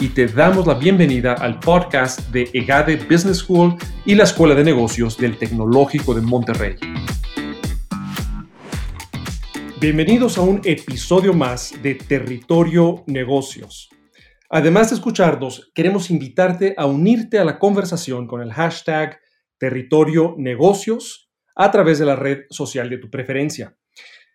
y te damos la bienvenida al podcast de EGADE Business School y la Escuela de Negocios del Tecnológico de Monterrey. Bienvenidos a un episodio más de Territorio Negocios. Además de escucharnos, queremos invitarte a unirte a la conversación con el hashtag Territorio Negocios a través de la red social de tu preferencia.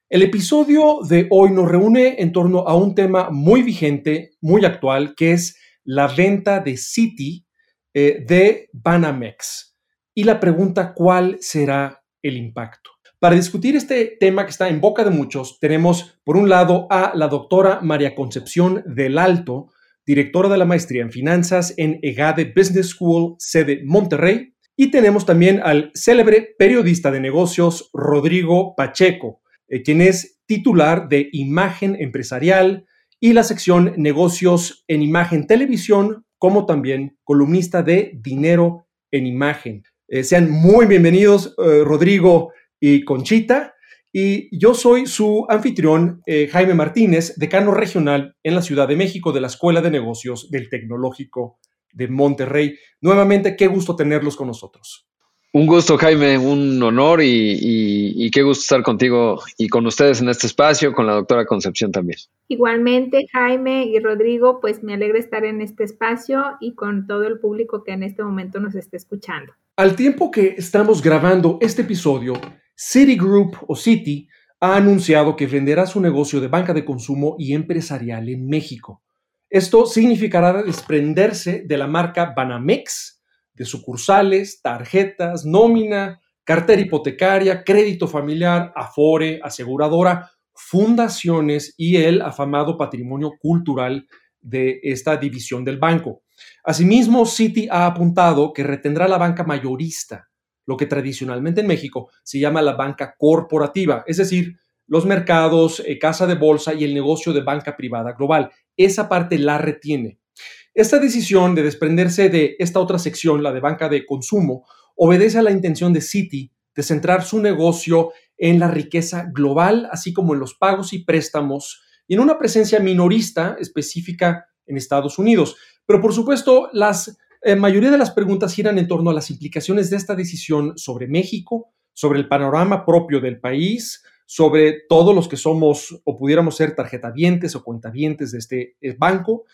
El episodio de hoy nos reúne en torno a un tema muy vigente, muy actual, que es la venta de Citi eh, de Banamex. Y la pregunta, ¿cuál será el impacto? Para discutir este tema que está en boca de muchos, tenemos por un lado a la doctora María Concepción del Alto, directora de la maestría en finanzas en EGADE Business School, sede Monterrey, y tenemos también al célebre periodista de negocios Rodrigo Pacheco, eh, quien es titular de Imagen Empresarial y la sección Negocios en Imagen Televisión, como también columnista de Dinero en Imagen. Eh, sean muy bienvenidos, eh, Rodrigo y Conchita. Y yo soy su anfitrión, Jaime Martínez, decano regional en la Ciudad de México de la Escuela de Negocios del Tecnológico de Monterrey. Nuevamente, qué gusto tenerlos con nosotros. Un gusto, Jaime, un honor y, qué gusto estar contigo y con ustedes en este espacio, con la doctora Concepción también. Igualmente, Jaime y Rodrigo, pues me alegra estar en este espacio y con todo el público que en este momento nos esté escuchando. Al tiempo que estamos grabando este episodio, Citigroup o Citi ha anunciado que venderá su negocio de banca de consumo y empresarial en México. Esto significará desprenderse de la marca Banamex, de sucursales, tarjetas, nómina, cartera hipotecaria, crédito familiar, afore, aseguradora, fundaciones y el afamado patrimonio cultural de esta división del banco. Asimismo, Citi ha apuntado que retendrá la banca mayorista, lo que tradicionalmente en México se llama la banca corporativa, es decir, los mercados, eh, casa de bolsa y el negocio de banca privada global. Esa parte la retiene. Esta decisión de desprenderse de esta otra sección, la de banca de consumo, obedece a la intención de Citi de centrar su negocio en la riqueza global, así como en los pagos y préstamos, y en una presencia minorista específica en Estados Unidos. Pero por supuesto, la eh, mayoría de las preguntas giran en torno a las implicaciones de esta decisión sobre México, sobre el panorama propio del país, sobre todos los que somos o pudiéramos ser tarjetavientes o cuentavientes de este eh, banco,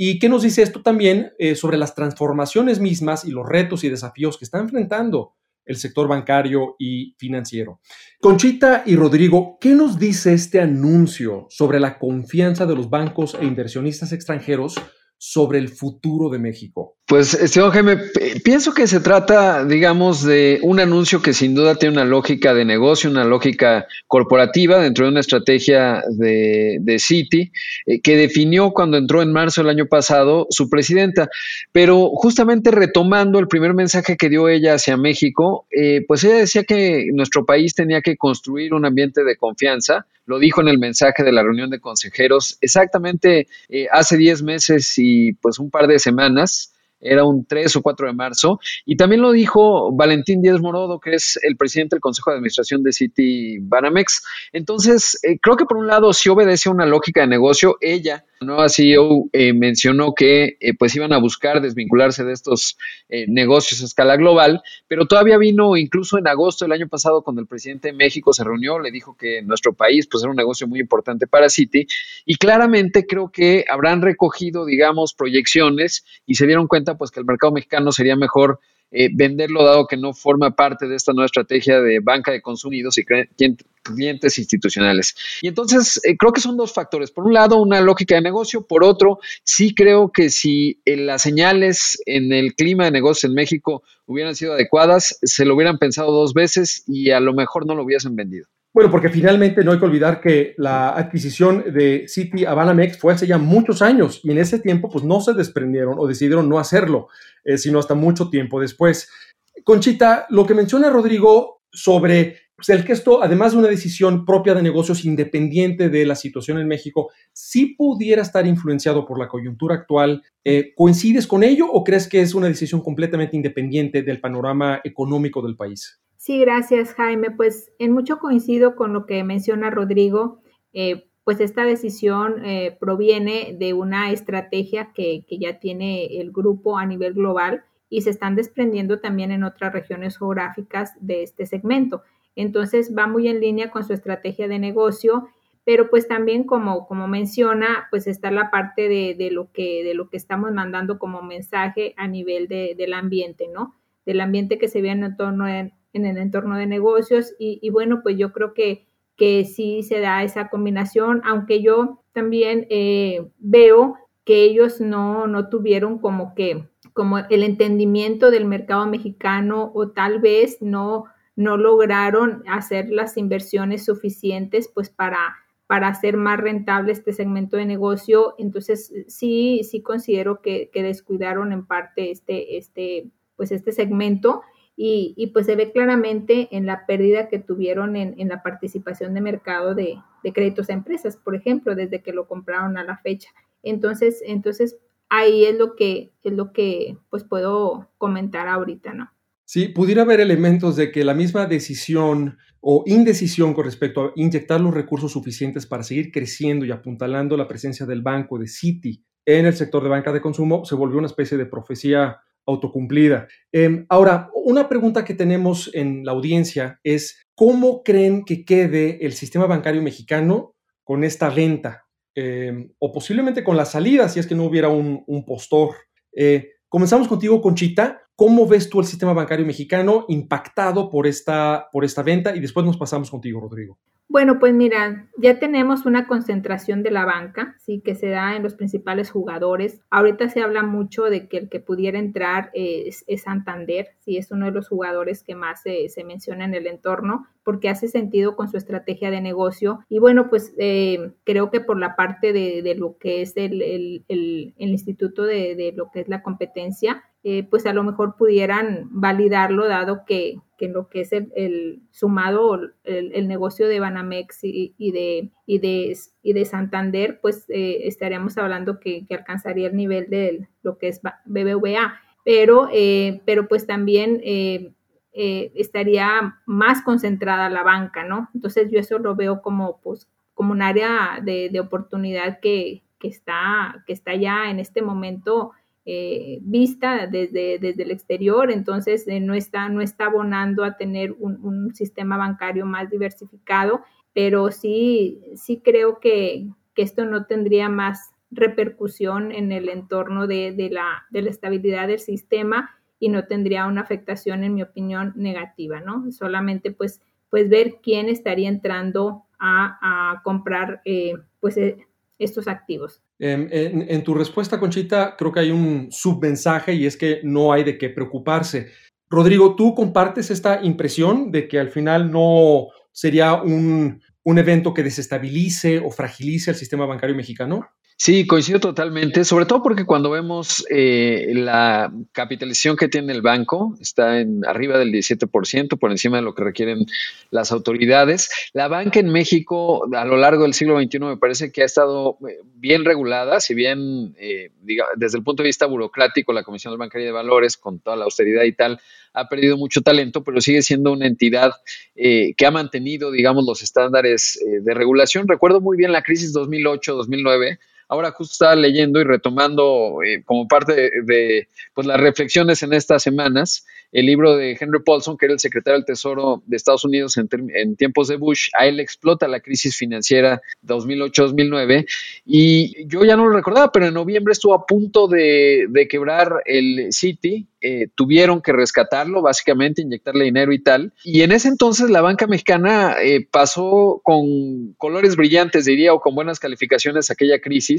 ¿Y qué nos dice esto también eh, sobre las transformaciones mismas y los retos y desafíos que está enfrentando el sector bancario y financiero? Conchita y Rodrigo, ¿qué nos dice este anuncio sobre la confianza de los bancos e inversionistas extranjeros sobre el futuro de México? Pues, estimado Jaime, pienso que se trata, digamos, de un anuncio que sin duda tiene una lógica de negocio, una lógica corporativa dentro de una estrategia de, de Citi eh, que definió cuando entró en marzo del año pasado su presidenta. Pero justamente retomando el primer mensaje que dio ella hacia México, eh, pues ella decía que nuestro país tenía que construir un ambiente de confianza. Lo dijo en el mensaje de la reunión de consejeros exactamente eh, hace 10 meses y pues un par de semanas era un 3 o 4 de marzo, y también lo dijo Valentín Díaz Morodo, que es el presidente del Consejo de Administración de City Banamex. Entonces, eh, creo que por un lado sí obedece una lógica de negocio. Ella, la nueva CEO, eh, mencionó que eh, pues iban a buscar desvincularse de estos negocios a escala global, pero todavía vino incluso en agosto del año pasado cuando el presidente de México se reunió, le dijo que nuestro país pues era un negocio muy importante para City, y claramente creo que habrán recogido, digamos, proyecciones y se dieron cuenta pues que el mercado mexicano sería mejor eh, venderlo dado que no forma parte de esta nueva estrategia de banca de consumidos y clientes institucionales. Y entonces eh, creo que son dos factores. Por un lado, una lógica de negocio. Por otro, sí creo que si eh, las señales en el clima de negocios en México hubieran sido adecuadas, se lo hubieran pensado dos veces y a lo mejor no lo hubiesen vendido. Bueno, porque finalmente no hay que olvidar que la adquisición de City a Banamex fue hace ya muchos años y en ese tiempo pues no se desprendieron o decidieron no hacerlo, eh, sino hasta mucho tiempo después. Conchita, lo que menciona Rodrigo sobre pues, el que esto, además de una decisión propia de negocios independiente de la situación en México, sí pudiera estar influenciado por la coyuntura actual, eh, ¿coincides con ello o crees que es una decisión completamente independiente del panorama económico del país? Sí, gracias Jaime. Pues en mucho coincido con lo que menciona Rodrigo. Eh, pues esta decisión eh, proviene de una estrategia que, que, ya tiene el grupo a nivel global y se están desprendiendo también en otras regiones geográficas de este segmento. Entonces va muy en línea con su estrategia de negocio, pero pues también como, como menciona, pues está la parte de, de lo que, de lo que estamos mandando como mensaje a nivel de, del ambiente, ¿no? Del ambiente que se ve en torno en, en el entorno de negocios y, bueno, pues yo creo que, que sí se da esa combinación, aunque yo también eh, veo que ellos no, no tuvieron como que como el entendimiento del mercado mexicano o tal vez no, no lograron hacer las inversiones suficientes pues para, para hacer más rentable este segmento de negocio. Entonces sí, sí considero que, que descuidaron en parte este, este, pues este segmento y, pues se ve claramente en la pérdida que tuvieron en, la participación de mercado de, créditos a empresas, por ejemplo, desde que lo compraron a la fecha. Entonces, entonces ahí es lo que es lo que pues puedo comentar ahorita, ¿no? Sí, pudiera haber elementos de que la misma decisión o indecisión con respecto a inyectar los recursos suficientes para seguir creciendo y apuntalando la presencia del banco de Citi en el sector de banca de consumo se volvió una especie de profecía autocumplida. Em, ahora, una pregunta que tenemos en la audiencia es, ¿cómo creen que quede el sistema bancario mexicano con esta venta? Em, o posiblemente con la salida, si es que no hubiera un, un postor. Eh, comenzamos contigo, Conchita. ¿Cómo ves tú el sistema bancario mexicano impactado por esta, por esta venta? Y después nos pasamos contigo, Rodrigo. Bueno, pues mira, ya tenemos una concentración de la banca, sí, que se da en los principales jugadores. Ahorita se habla mucho de que el que pudiera entrar es, Santander, sí, es uno de los jugadores que más se, menciona en el entorno, porque hace sentido con su estrategia de negocio. Y bueno, pues eh, creo que por la parte de, lo que es el, el, instituto de, de, lo que es la competencia, eh, pues a lo mejor pudieran validarlo, dado que, que lo que es el, sumado, el, negocio de Banamex y, de, y, de, y de Santander, pues eh, estaríamos hablando que, alcanzaría el nivel de lo que es BBVA. Pero, eh, pero pues también estaría más concentrada la banca, ¿no? Entonces yo eso lo veo como, pues, como un área de, de oportunidad que, que, está, que está ya en este momento eh, vista desde, desde el exterior, entonces eh, no, está, no está abonando a tener un, sistema bancario más diversificado, pero sí, sí creo que, esto no tendría más repercusión en el entorno de, la, de la estabilidad del sistema y no tendría una afectación, en mi opinión, negativa, ¿no? Solamente pues, pues ver quién estaría entrando a, comprar eh, pues estos activos. Em, en, tu respuesta, Conchita, creo que hay un submensaje y es que no hay de qué preocuparse. Rodrigo, ¿tú compartes esta impresión de que al final no sería un, un evento que desestabilice o fragilice el sistema bancario mexicano? Sí, coincido totalmente, sobre todo porque cuando vemos eh, la capitalización que tiene el banco, está en arriba del 17%, por encima de lo que requieren las autoridades. La banca en México a lo largo del siglo XXI me parece que ha estado eh, bien regulada, si bien eh, desde el punto de vista burocrático, la Comisión Bancaria de Valores, con toda la austeridad y tal, ha perdido mucho talento, pero sigue siendo una entidad que ha mantenido, digamos, los estándares de regulación. Recuerdo muy bien la crisis 2008-2009 Ahora justo estaba leyendo y retomando eh, como parte de, pues, las reflexiones en estas semanas el libro de Henry Paulson, que era el secretario del Tesoro de Estados Unidos en, tiempos de Bush. A él explota la crisis financiera 2008-2009 y yo ya no lo recordaba, pero en noviembre estuvo a punto de, quebrar el Citi eh, tuvieron que rescatarlo, básicamente inyectarle dinero y tal. Y en ese entonces la banca mexicana eh, pasó con colores brillantes, diría, o con buenas calificaciones aquella crisis,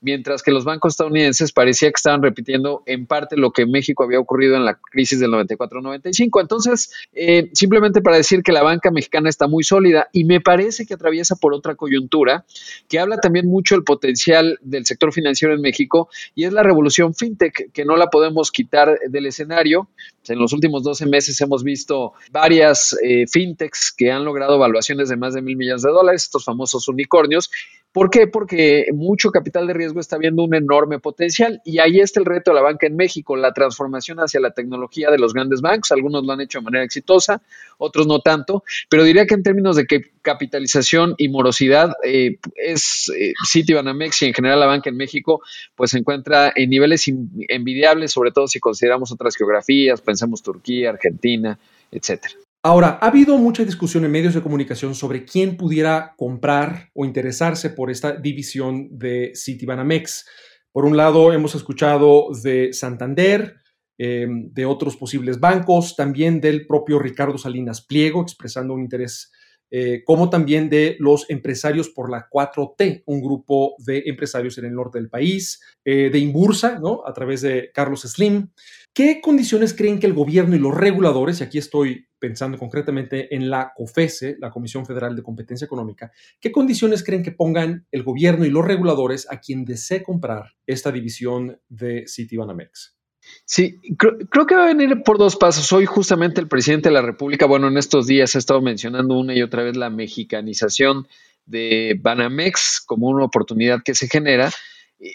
mientras que los bancos estadounidenses parecía que estaban repitiendo en parte lo que en México había ocurrido en la crisis del 94-95. Entonces, eh, simplemente para decir que la banca mexicana está muy sólida y me parece que atraviesa por otra coyuntura que habla también mucho del potencial del sector financiero en México y es la revolución fintech, que no la podemos quitar del escenario. En los últimos 12 meses hemos visto varias eh, fintechs que han logrado evaluaciones de más de mil millones de dólares, estos famosos unicornios, ¿Por qué? Porque mucho capital de riesgo está viendo un enorme potencial y ahí está el reto de la banca en México, la transformación hacia la tecnología de los grandes bancos. Algunos lo han hecho de manera exitosa, otros no tanto, pero diría que en términos de capitalización y morosidad, eh, es eh, Citibanamex y en general la banca en México, pues se encuentra en niveles envidiables, sobre todo si consideramos otras geografías, pensemos Turquía, Argentina, etcétera. Ahora, ha habido mucha discusión en medios de comunicación sobre quién pudiera comprar o interesarse por esta división de Citibanamex. Por un lado, hemos escuchado de Santander, em, de otros posibles bancos, también del propio Ricardo Salinas Pliego, expresando un interés, eh, como también de los empresarios por la 4T, un grupo de empresarios en el norte del país, eh, de Imbursa, ¿no? a través de Carlos Slim. ¿Qué condiciones creen que el gobierno y los reguladores, y aquí estoy pensando concretamente en la COFESE, la Comisión Federal de Competencia Económica, qué condiciones creen que pongan el gobierno y los reguladores a quien desee comprar esta división de Citibanamex? Sí, creo, que va a venir por dos pasos. Hoy justamente el presidente de la República, bueno, en estos días ha estado mencionando una y otra vez la mexicanización de Banamex como una oportunidad que se genera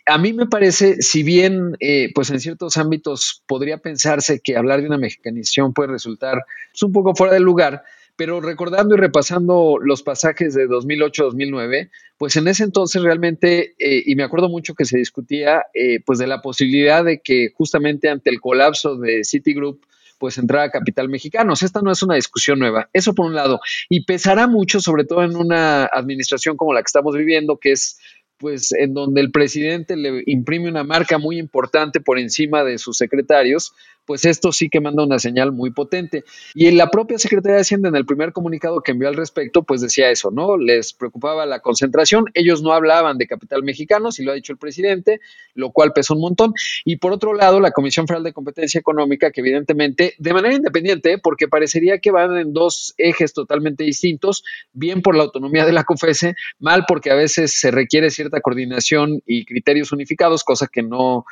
a mí me parece, si bien, eh, pues en ciertos ámbitos podría pensarse que hablar de una mexicanización puede resultar pues, un poco fuera de lugar, pero recordando y repasando los pasajes de 2008-2009, pues en ese entonces realmente, eh, y me acuerdo mucho que se discutía, eh, pues de la posibilidad de que justamente ante el colapso de Citigroup, pues entrara capital mexicano. esta no es una discusión nueva. Eso por un lado. Y pesará mucho, sobre todo en una administración como la que estamos viviendo, que es pues en donde el presidente le imprime una marca muy importante por encima de sus secretarios, pues esto sí que manda una señal muy potente. Y en la propia Secretaría de Hacienda, en el primer comunicado que envió al respecto, pues decía eso, ¿no? Les preocupaba la concentración, ellos no hablaban de capital mexicano, si lo ha dicho el presidente, lo cual pesó un montón. Y por otro lado, la Comisión Federal de Competencia Económica, que evidentemente, de manera independiente, porque parecería que van en dos ejes totalmente distintos, bien por la autonomía de la COFESE, mal porque a veces se requiere cierta coordinación y criterios unificados, cosa que no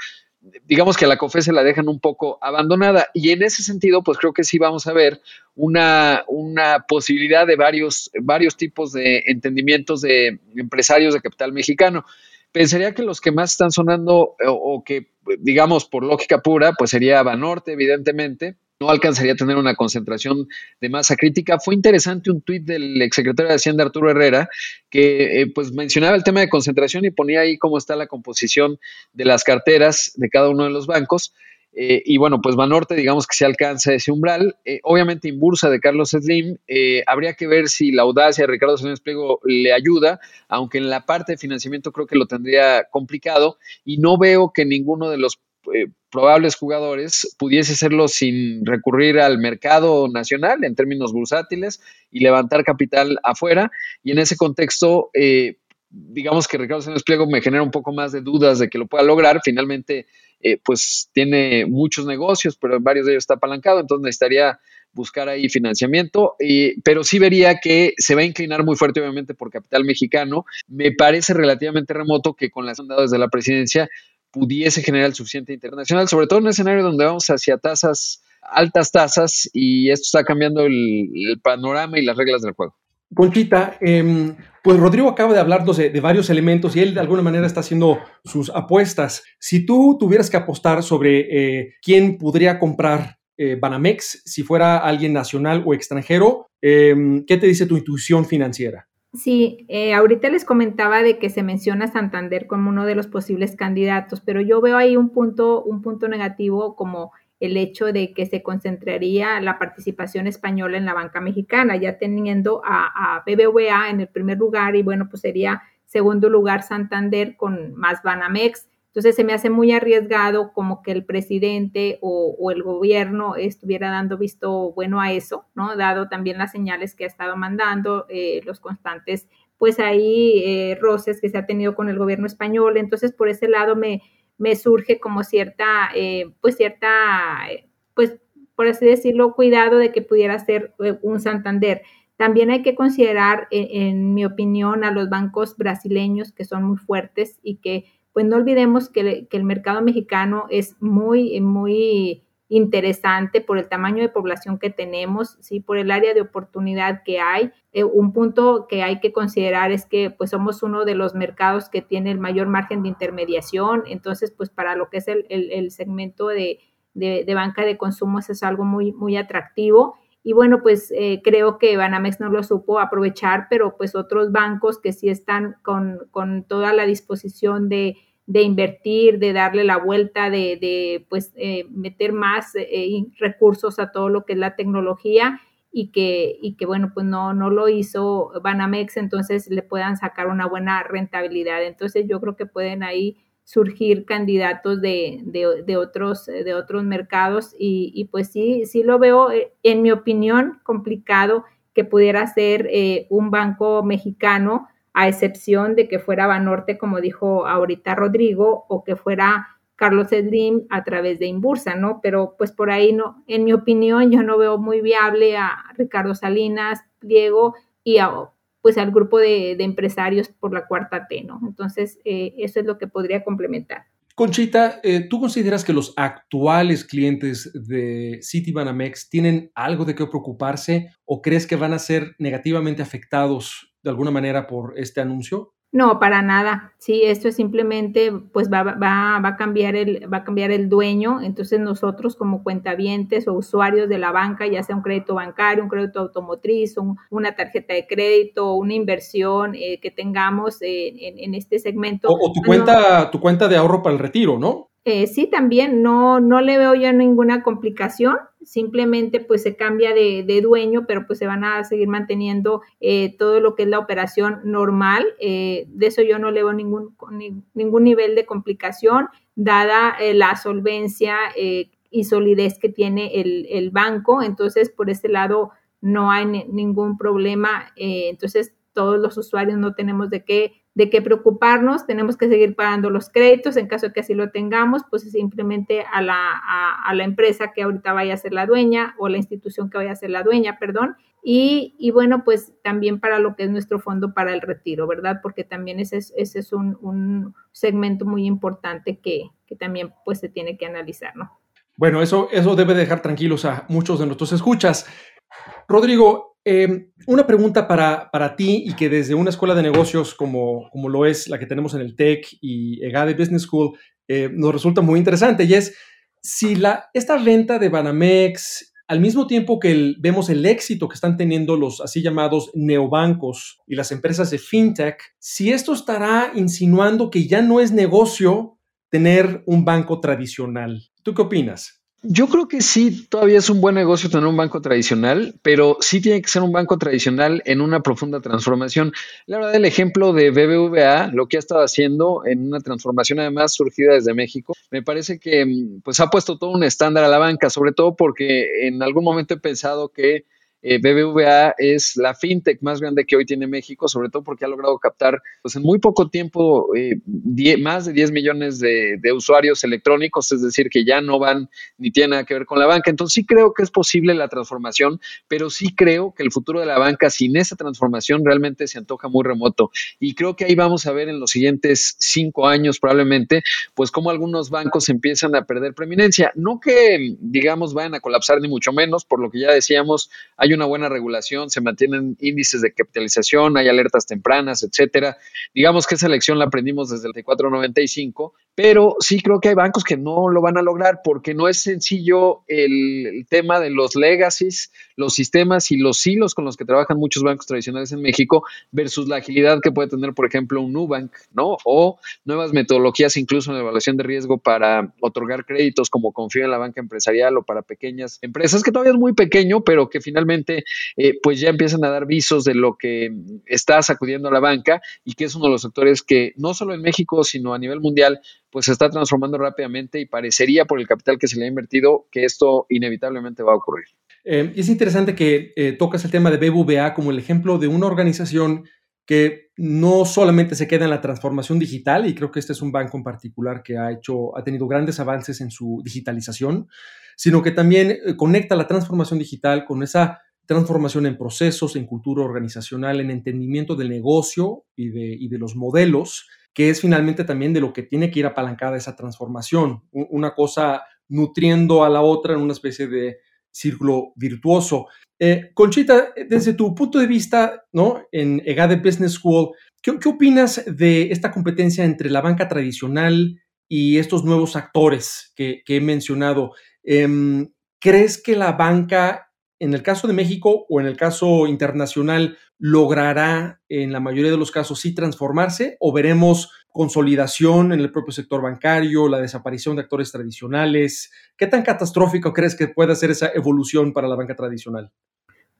digamos que a la COFE se la dejan un poco abandonada. Y en ese sentido, pues creo que sí vamos a ver una, una posibilidad de varios, varios tipos de entendimientos de empresarios de capital mexicano. Pensaría que los que más están sonando o, o que, digamos, por lógica pura, pues sería Banorte, evidentemente, no alcanzaría a tener una concentración de masa crítica. Fue interesante un tuit del exsecretario de Hacienda Arturo Herrera que eh, pues mencionaba el tema de concentración y ponía ahí cómo está la composición de las carteras de cada uno de los bancos. Eh, y bueno, pues Banorte, digamos que se alcanza ese umbral. Eh, obviamente, Inbursa de Carlos Slim, habría que ver si la audacia de Ricardo Salinas Pliego le ayuda, aunque en la parte de financiamiento creo que lo tendría complicado. Y no veo que ninguno de los probables jugadores pudiese hacerlo sin recurrir al mercado nacional en términos bursátiles y levantar capital afuera. Y en ese contexto, eh, digamos que Ricardo Sánchez Pliego me genera un poco más de dudas de que lo pueda lograr. Finalmente, eh, pues tiene muchos negocios, pero en varios de ellos está apalancado, entonces necesitaría buscar ahí financiamiento, pero sí vería que se va a inclinar muy fuerte, obviamente, por capital mexicano. Me parece relativamente remoto que con las ondas de la presidencia pudiese generar el suficiente internacional, sobre todo en un escenario donde vamos hacia tasas, altas tasas, y esto está cambiando el, panorama y las reglas del juego. Conchita, em, pues Rodrigo acaba de hablarnos de, varios elementos y él de alguna manera está haciendo sus apuestas. Si tú tuvieras que apostar sobre eh, quién podría comprar eh, Banamex, si fuera alguien nacional o extranjero, em, ¿qué te dice tu intuición financiera? Sí, eh, ahorita les comentaba de que se menciona Santander como uno de los posibles candidatos, pero yo veo ahí un punto, un punto negativo como el hecho de que se concentraría la participación española en la banca mexicana, ya teniendo a, a BBVA en el primer lugar y bueno, pues sería segundo lugar Santander con más Banamex, Entonces se me hace muy arriesgado como que el presidente o, el gobierno estuviera dando visto bueno a eso, ¿no? Dado también las señales que ha estado mandando, eh, los constantes, pues ahí eh, roces que se ha tenido con el gobierno español. Entonces por ese lado me, me surge como cierta, eh, pues cierta, pues por así decirlo, cuidado de que pudiera ser un Santander. También hay que considerar, en mi opinión, a los bancos brasileños que son muy fuertes y que pues no olvidemos que, el mercado mexicano es muy, muy interesante por el tamaño de población que tenemos, sí, por el área de oportunidad que hay. Eh, un punto que hay que considerar es que pues somos uno de los mercados que tiene el mayor margen de intermediación, entonces pues para lo que es el, segmento de, banca de consumo eso es algo muy, muy atractivo. Y bueno, pues eh, creo que Banamex no lo supo aprovechar, pero pues otros bancos que sí están con, con toda la disposición de, de, invertir, de darle la vuelta, de, de pues eh, meter más eh, recursos a todo lo que es la tecnología y que, y que bueno, pues no, no lo hizo Banamex, entonces le puedan sacar una buena rentabilidad. Entonces yo creo que pueden ahí surgir candidatos de, de, otros, de otros mercados y, pues sí, sí lo veo, eh, en mi opinión, complicado que pudiera ser eh, un banco mexicano, a excepción de que fuera Banorte, como dijo ahorita Rodrigo, o que fuera Carlos Slim a través de Inbursa, ¿no? Pero pues por ahí no, en mi opinión, yo no veo muy viable a Ricardo Salinas, Diego y a pues al grupo de, empresarios por la cuarta T, ¿no? Entonces, eh, eso es lo que podría complementar. Conchita, eh, ¿tú consideras que los actuales clientes de Citibanamex tienen algo de qué preocuparse o crees que van a ser negativamente afectados de alguna manera por este anuncio? No, para nada. Sí, esto es simplemente, pues va, va, va, a cambiar el, va a cambiar el dueño. Entonces nosotros como cuentavientes o usuarios de la banca, ya sea un crédito bancario, un crédito automotriz, una tarjeta de crédito, una inversión eh, que tengamos en, este segmento. O, tu cuenta, tu cuenta de ahorro para el retiro, ¿no? Eh, sí, también no, no le veo ya ninguna complicación, simplemente pues se cambia de, dueño, pero pues se van a seguir manteniendo eh, todo lo que es la operación normal. Eh, de eso yo no le veo ningún, ningún nivel de complicación, dada la solvencia y solidez que tiene el, el, banco. Entonces, por este lado no hay ningún problema. entonces, todos los usuarios no tenemos de qué de qué preocuparnos, tenemos que seguir pagando los créditos, en caso de que así lo tengamos, pues simplemente a la, a, la empresa que ahorita vaya a ser la dueña o la institución que vaya a ser la dueña, perdón. Y, y bueno, pues también para lo que es nuestro fondo para el retiro, ¿verdad? Porque también ese es, ese es un, un segmento muy importante que, que también pues se tiene que analizar, ¿no? Bueno, eso, eso debe dejar tranquilos a muchos de nuestros escuchas. Rodrigo, Em, una pregunta para, para, ti y que desde una escuela de negocios como, como lo es la que tenemos en el TEC y EGADE Business School eh, nos resulta muy interesante y es si la, esta venta de Banamex, al mismo tiempo que vemos el éxito que están teniendo los así llamados neobancos y las empresas de fintech, si esto estará insinuando que ya no es negocio tener un banco tradicional. ¿Tú qué opinas? Yo creo que sí, todavía es un buen negocio tener un banco tradicional, pero sí tiene que ser un banco tradicional en una profunda transformación. La verdad, el ejemplo de BBVA, lo que ha estado haciendo en una transformación además surgida desde México, me parece que pues ha puesto todo un estándar a la banca, sobre todo porque en algún momento he pensado que eh, BBVA es la fintech más grande que hoy tiene México, sobre todo porque ha logrado captar pues, en muy poco tiempo eh, más de 10 millones de, usuarios electrónicos, es decir, que ya no van ni tienen nada que ver con la banca. Entonces sí creo que es posible la transformación, pero sí creo que el futuro de la banca sin esa transformación realmente se antoja muy remoto. Y creo que ahí vamos a ver en los siguientes cinco años probablemente, pues cómo algunos bancos empiezan a perder preeminencia. No que, digamos, vayan a colapsar ni mucho menos, por lo que ya decíamos, hay una buena regulación, se mantienen índices de capitalización, hay alertas tempranas, etcétera. Digamos que esa lección la aprendimos desde el 495, pero sí creo que hay bancos que no lo van a lograr porque no es sencillo el, tema de los legacies, los sistemas y los hilos con los que trabajan muchos bancos tradicionales en México versus la agilidad que puede tener, por ejemplo, un Nubank, ¿no? O nuevas metodologías incluso en la evaluación de riesgo para otorgar créditos como confío en la banca empresarial o para pequeñas empresas, que todavía es muy pequeño, pero que finalmente eh, pues ya empiezan a dar visos de lo que está sacudiendo a la banca y que es uno de los sectores que no solo en México, sino a nivel mundial, pues se está transformando rápidamente y parecería por el capital que se le ha invertido que esto inevitablemente va a ocurrir. Eh, y es interesante que eh, tocas el tema de BBVA como el ejemplo de una organización que no solamente se queda en la transformación digital, y creo que este es un banco en particular que ha hecho, ha tenido grandes avances en su digitalización, sino que también eh, conecta la transformación digital con esa transformación en procesos, en cultura organizacional, en entendimiento del negocio y de, y de los modelos, que es finalmente también de lo que tiene que ir apalancada esa transformación, una cosa nutriendo a la otra en una especie de círculo virtuoso. Eh, Conchita, desde tu punto de vista, ¿no? En EGADE Business School, ¿qué, ¿qué, opinas de esta competencia entre la banca tradicional y estos nuevos actores que, he mencionado? Eh, ¿Crees que la banca, en el caso de México o en el caso internacional, logrará en la mayoría de los casos sí transformarse o veremos consolidación en el propio sector bancario, la desaparición de actores tradicionales? ¿Qué tan catastrófico crees que pueda ser esa evolución para la banca tradicional?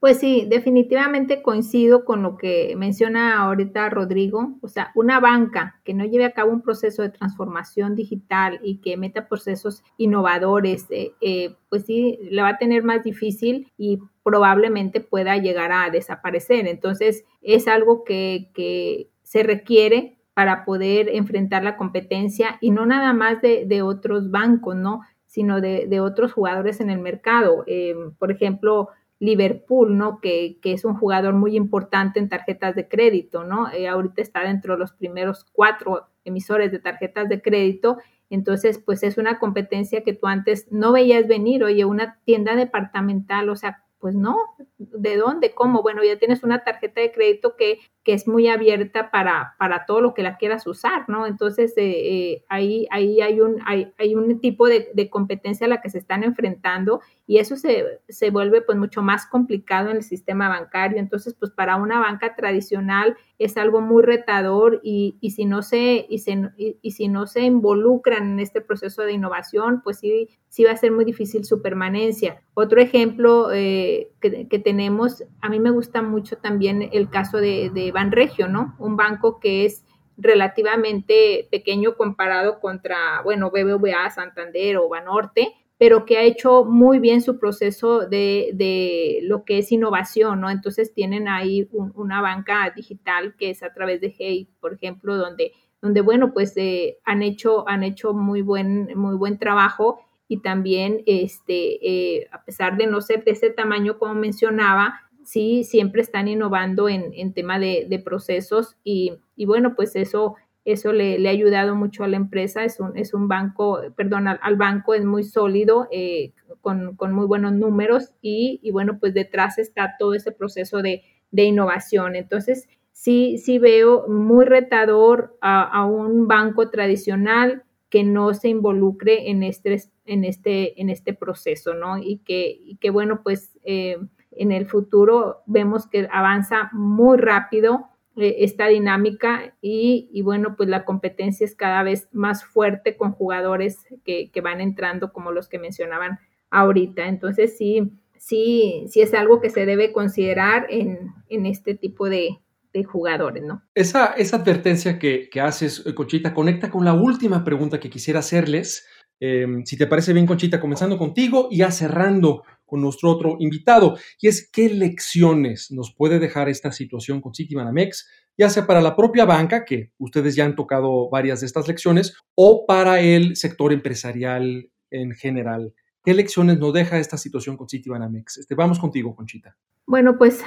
Pues sí, definitivamente coincido con lo que menciona ahorita Rodrigo. O sea, una banca que no lleve a cabo un proceso de transformación digital y que meta procesos innovadores, eh, eh, pues sí, la va a tener más difícil y probablemente pueda llegar a desaparecer. Entonces, es algo que, que se requiere para poder enfrentar la competencia y no nada más de, de otros bancos, ¿no? Sino de, de, otros jugadores en el mercado. Eh, por ejemplo, Liverpool, ¿no? Que, que, es un jugador muy importante en tarjetas de crédito, ¿no? Eh, ahorita está dentro de los primeros cuatro emisores de tarjetas de crédito. Entonces, pues es una competencia que tú antes no veías venir. Oye, una tienda departamental, o sea, pues no, ¿de dónde? ¿Cómo? Bueno, ya tienes una tarjeta de crédito que, que es muy abierta para, para, todo lo que la quieras usar, ¿no? Entonces, eh, eh, ahí, ahí hay, un, hay, hay un tipo de, de, competencia a la que se están enfrentando y eso se, se, vuelve pues mucho más complicado en el sistema bancario. Entonces, pues para una banca tradicional es algo muy retador y, y si, no se, y, se, y, si no se involucran en este proceso de innovación, pues sí, sí va a ser muy difícil su permanencia. Otro ejemplo eh, que, que, tenemos, a mí me gusta mucho también el caso de, de Banregio, ¿no? Un banco que es relativamente pequeño comparado contra, bueno, BBVA, Santander o Banorte, pero que ha hecho muy bien su proceso de, de lo que es innovación, ¿no? Entonces tienen ahí un, una banca digital que es a través de Hey, por ejemplo, donde, donde bueno, pues eh, han, hecho, han hecho muy buen, muy buen trabajo y también, este, eh, a pesar de no ser de ese tamaño como mencionaba, sí, siempre están innovando en, en tema de, de procesos y, y, bueno, pues eso eso le, ha ayudado mucho a la empresa, es un, es un banco, perdón, al, banco es muy sólido, eh, con, con, muy buenos números y, y, bueno, pues detrás está todo ese proceso de, de innovación. Entonces, sí, sí veo muy retador a, a, un banco tradicional que no se involucre en este, en este, en este proceso, ¿no? Y que, y que bueno, pues eh, en el futuro vemos que avanza muy rápido eh, esta dinámica y, y, bueno, pues la competencia es cada vez más fuerte con jugadores que, que, van entrando como los que mencionaban ahorita. Entonces sí, sí, sí es algo que se debe considerar en, en este tipo de, de, jugadores, ¿no? Esa, esa advertencia que, que, haces, eh, Conchita, conecta con la última pregunta que quisiera hacerles. Eh, si te parece bien, Conchita, comenzando contigo y ya cerrando nuestro otro invitado, y es qué lecciones nos puede dejar esta situación con Citibanamex, ya sea para la propia banca, que ustedes ya han tocado varias de estas lecciones, o para el sector empresarial en general. ¿Qué lecciones nos deja esta situación con Citibanamex? Este, vamos contigo, Conchita. Bueno, pues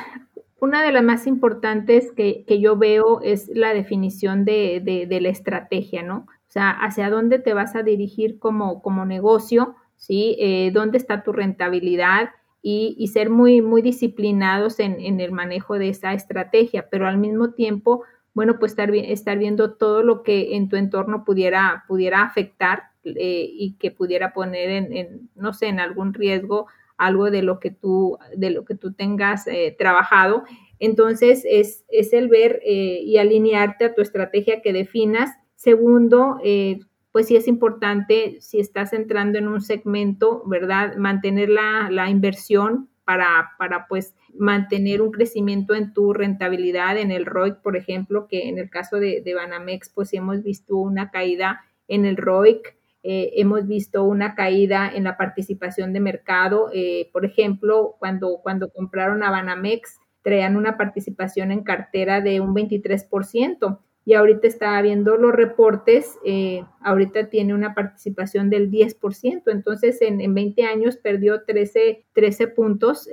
una de las más importantes que, que yo veo es la definición de, de, de, la estrategia, ¿no? O sea, hacia dónde te vas a dirigir como, como negocio, ¿sí? Eh, ¿Dónde está tu rentabilidad? Y, ser muy, muy disciplinados en, el manejo de esa estrategia, pero al mismo tiempo, bueno, pues estar, estar viendo todo lo que en tu entorno pudiera, pudiera afectar eh, y que pudiera poner en, no sé, en algún riesgo algo de lo que tú, de lo que tú tengas eh, trabajado. Entonces, es, es el ver y alinearte a tu estrategia que definas. Segundo, eh, pues sí es importante, si estás entrando en un segmento, ¿verdad? Mantener la, la inversión para, para pues mantener un crecimiento en tu rentabilidad en el ROIC, por ejemplo, que en el caso de, de Banamex, pues hemos visto una caída en el ROIC, eh, hemos visto una caída en la participación de mercado. Eh, por ejemplo, cuando, cuando compraron a Banamex, traían una participación en cartera de un 23% y ahorita está viendo los reportes, eh, ahorita tiene una participación del 10%, entonces en, en 20 años perdió 13, 13 puntos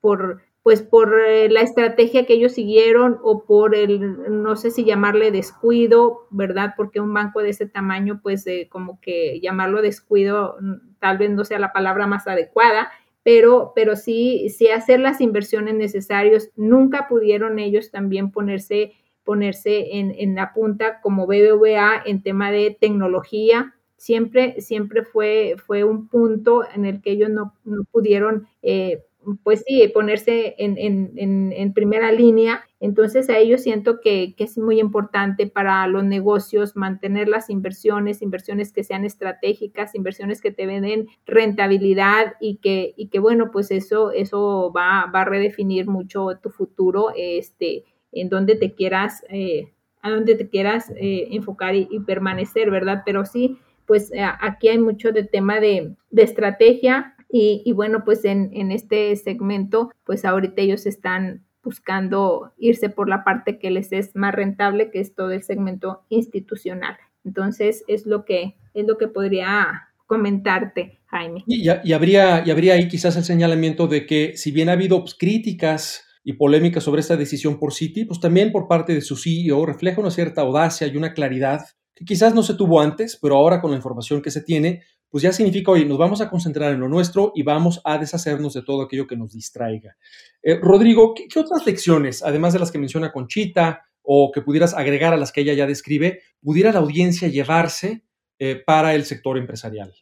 por pues por eh, la estrategia que ellos siguieron o por el, no sé si llamarle descuido, ¿verdad? Porque un banco de ese tamaño, pues como que llamarlo descuido mm, tal vez no sea la palabra más adecuada, pero, pero sí, sí hacer las inversiones necesarias. Nunca pudieron ellos también ponerse, ponerse en, en la punta como BBVA en tema de tecnología, siempre, siempre fue, fue un punto en el que ellos no, no pudieron eh, pues sí, ponerse en, primera línea. Entonces a ellos siento que, es muy importante para los negocios mantener las inversiones, inversiones que sean estratégicas, inversiones que te den rentabilidad y que, y que bueno, pues eso, eso va, a redefinir mucho tu futuro, este, en donde te quieras, eh, a donde te quieras eh, enfocar y, permanecer, ¿verdad? Pero sí, pues aquí hay mucho de tema de, de estrategia, y, bueno, pues en, en, este segmento, pues ahorita ellos están buscando irse por la parte que les es más rentable, que es todo el segmento institucional. Entonces, es lo que, es lo que podría comentarte, Jaime. Y, y, habría, y habría ahí quizás el señalamiento de que si bien ha habido pues, críticas y polémicas sobre esta decisión por Citi, pues también por parte de su CEO refleja una cierta audacia y una claridad que quizás no se tuvo antes, pero ahora con la información que se tiene, pues ya significa, oye, nos vamos a concentrar en lo nuestro y vamos a deshacernos de todo aquello que nos distraiga. Eh, Rodrigo, ¿qué, otras lecciones, además de las que menciona Conchita o que pudieras agregar a las que ella ya describe, pudiera la audiencia llevarse eh, para el sector empresarial?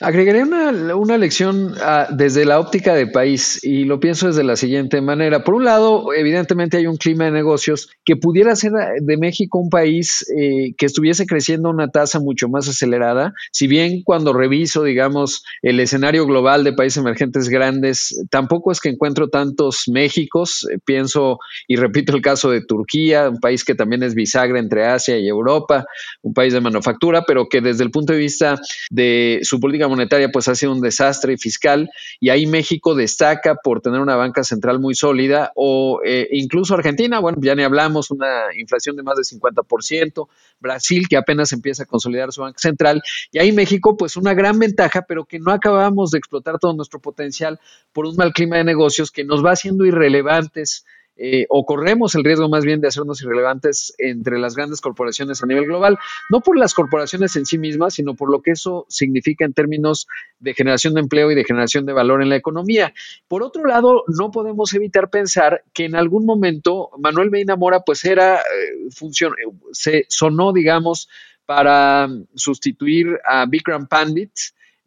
Agregaré una, lección ah, desde la óptica de país y lo pienso desde la siguiente manera. Por un lado, evidentemente hay un clima de negocios que pudiera ser de México un país eh, que estuviese creciendo a una tasa mucho más acelerada. Si bien cuando reviso, digamos, el escenario global de países emergentes grandes, tampoco es que encuentro tantos Méxicos. Eh, pienso y repito el caso de Turquía, un país que también es bisagra entre Asia y Europa, un país de manufactura, pero que desde el punto de vista de su política monetaria pues ha sido un desastre fiscal y ahí México destaca por tener una banca central muy sólida o eh, incluso Argentina, bueno, ya ni hablamos, una inflación de más del 50%, Brasil que apenas empieza a consolidar su banca central y ahí México pues una gran ventaja, pero que no acabamos de explotar todo nuestro potencial por un mal clima de negocios que nos va haciendo irrelevantes eh, o corremos el riesgo más bien de hacernos irrelevantes entre las grandes corporaciones a nivel global, no por las corporaciones en sí mismas, sino por lo que eso significa en términos de generación de empleo y de generación de valor en la economía. Por otro lado, no podemos evitar pensar que en algún momento Manuel Medina Mora pues era, eh, función, se sonó, digamos, para sustituir a Bikram Pandit,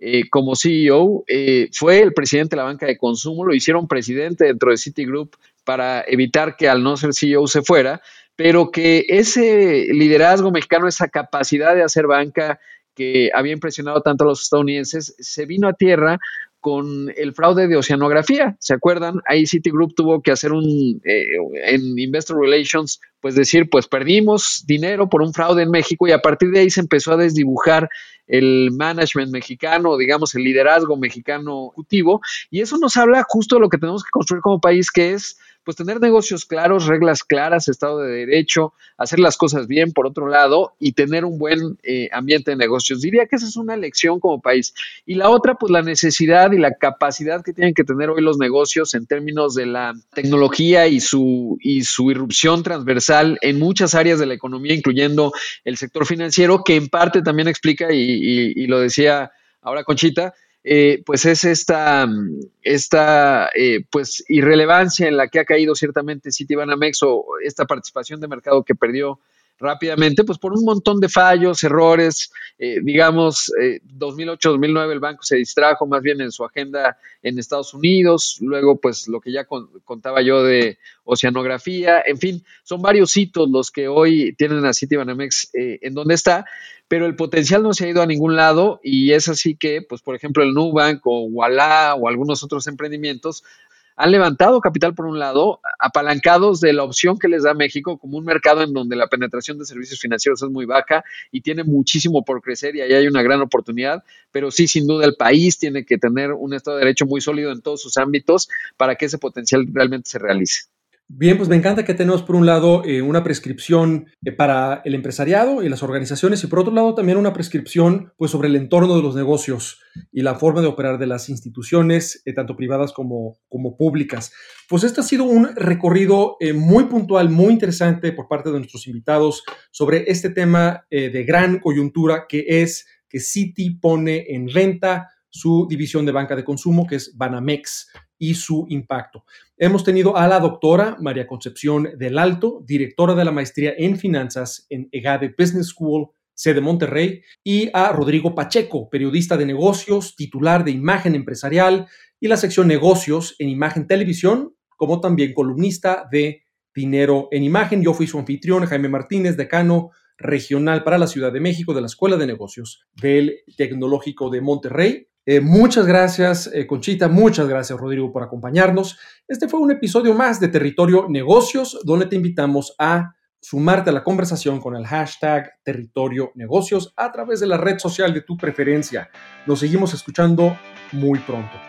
eh, como CEO, fue el presidente de la banca de consumo, lo hicieron presidente dentro de Citigroup para evitar que al no ser CEO se fuera, pero que ese liderazgo mexicano, esa capacidad de hacer banca que había impresionado tanto a los estadounidenses, se vino a tierra con el fraude de oceanografía. ¿Se acuerdan? Ahí Citigroup tuvo que hacer un, eh, en Investor Relations, pues decir, pues perdimos dinero por un fraude en México y a partir de ahí se empezó a desdibujar el management mexicano, digamos, el liderazgo mexicano ejecutivo. Y eso nos habla justo de lo que tenemos que construir como país, que es pues tener negocios claros, reglas claras, Estado de Derecho, hacer las cosas bien por otro lado y tener un buen eh, ambiente de negocios. Diría que esa es una lección como país. Y la otra, pues la necesidad y la capacidad que tienen que tener hoy los negocios en términos de la tecnología y su, y su irrupción transversal en muchas áreas de la economía, incluyendo el sector financiero, que en parte también explica, y lo decía ahora Conchita, eh, pues es esta, esta eh, pues irrelevancia en la que ha caído ciertamente Citibanamex o esta participación de mercado que perdió rápidamente, pues por un montón de fallos, errores, eh, digamos, 2008-2009 el banco se distrajo más bien en su agenda en Estados Unidos, luego pues lo que ya contaba yo de oceanografía, en fin, son varios hitos los que hoy tienen a Citibanamex en donde está, pero el potencial no se ha ido a ningún lado y es así que, pues por ejemplo, el Nubank o Walla o algunos otros emprendimientos han levantado capital por un lado, apalancados de la opción que les da México como un mercado en donde la penetración de servicios financieros es muy baja y tiene muchísimo por crecer y ahí hay una gran oportunidad, pero sí, sin duda, el país tiene que tener un Estado de Derecho muy sólido en todos sus ámbitos para que ese potencial realmente se realice. Bien, pues me encanta que tenemos por un lado eh, una prescripción eh, para el empresariado y las organizaciones y por otro lado también una prescripción pues sobre el entorno de los negocios y la forma de operar de las instituciones, eh, tanto privadas como, como públicas. Pues este ha sido un recorrido muy puntual, muy interesante por parte de nuestros invitados sobre este tema de gran coyuntura que es que Citi pone en renta su división de banca de consumo, que es Banamex, y su impacto. Hemos tenido a la doctora María Concepción del Alto, directora de la maestría en finanzas en EGADE Business School, sede Monterrey, y a Rodrigo Pacheco, periodista de negocios, titular de Imagen Empresarial y la sección Negocios en Imagen Televisión, como también columnista de Dinero en Imagen. Yo fui su anfitrión, Jaime Martínez, decano regional para la Ciudad de México de la Escuela de Negocios del Tecnológico de Monterrey. Eh, muchas gracias, eh, Conchita, muchas gracias, Rodrigo, por acompañarnos. Este fue un episodio más de Territorio Negocios, donde te invitamos a sumarte a la conversación con el hashtag Territorio Negocios a través de la red social de tu preferencia. Nos seguimos escuchando muy pronto.